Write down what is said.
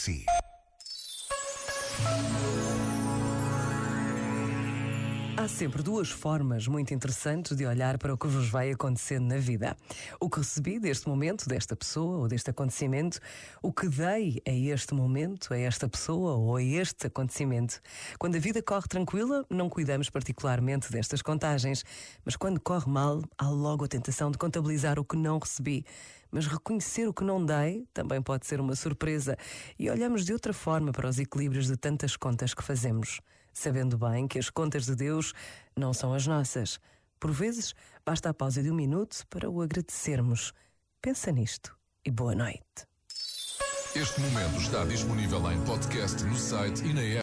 si. Há sempre duas formas muito interessantes de olhar para o que vos vai acontecendo na vida. O que recebi deste momento, desta pessoa ou deste acontecimento, o que dei a este momento, a esta pessoa ou a este acontecimento. Quando a vida corre tranquila, não cuidamos particularmente destas contagens, mas quando corre mal, há logo a tentação de contabilizar o que não recebi. Mas reconhecer o que não dei também pode ser uma surpresa e olhamos de outra forma para os equilíbrios de tantas contas que fazemos sabendo bem que as contas de Deus não são as nossas. Por vezes, basta a pausa de um minuto para o agradecermos. Pensa nisto e boa noite. Este momento está disponível em podcast no site e na app.